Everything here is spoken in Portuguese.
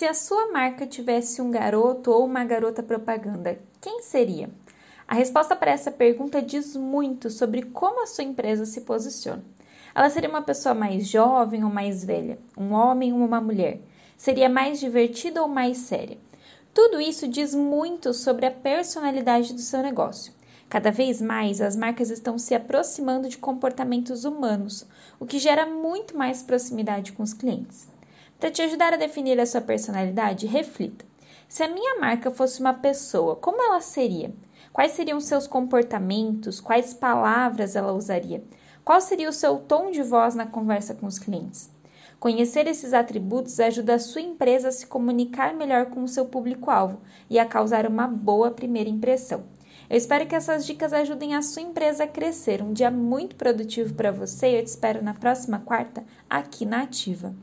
Se a sua marca tivesse um garoto ou uma garota propaganda, quem seria? A resposta para essa pergunta diz muito sobre como a sua empresa se posiciona. Ela seria uma pessoa mais jovem ou mais velha? Um homem ou uma mulher? Seria mais divertida ou mais séria? Tudo isso diz muito sobre a personalidade do seu negócio. Cada vez mais as marcas estão se aproximando de comportamentos humanos, o que gera muito mais proximidade com os clientes. Para te ajudar a definir a sua personalidade, reflita. Se a minha marca fosse uma pessoa, como ela seria? Quais seriam seus comportamentos? Quais palavras ela usaria? Qual seria o seu tom de voz na conversa com os clientes? Conhecer esses atributos ajuda a sua empresa a se comunicar melhor com o seu público-alvo e a causar uma boa primeira impressão. Eu espero que essas dicas ajudem a sua empresa a crescer. Um dia muito produtivo para você e eu te espero na próxima quarta aqui na Ativa.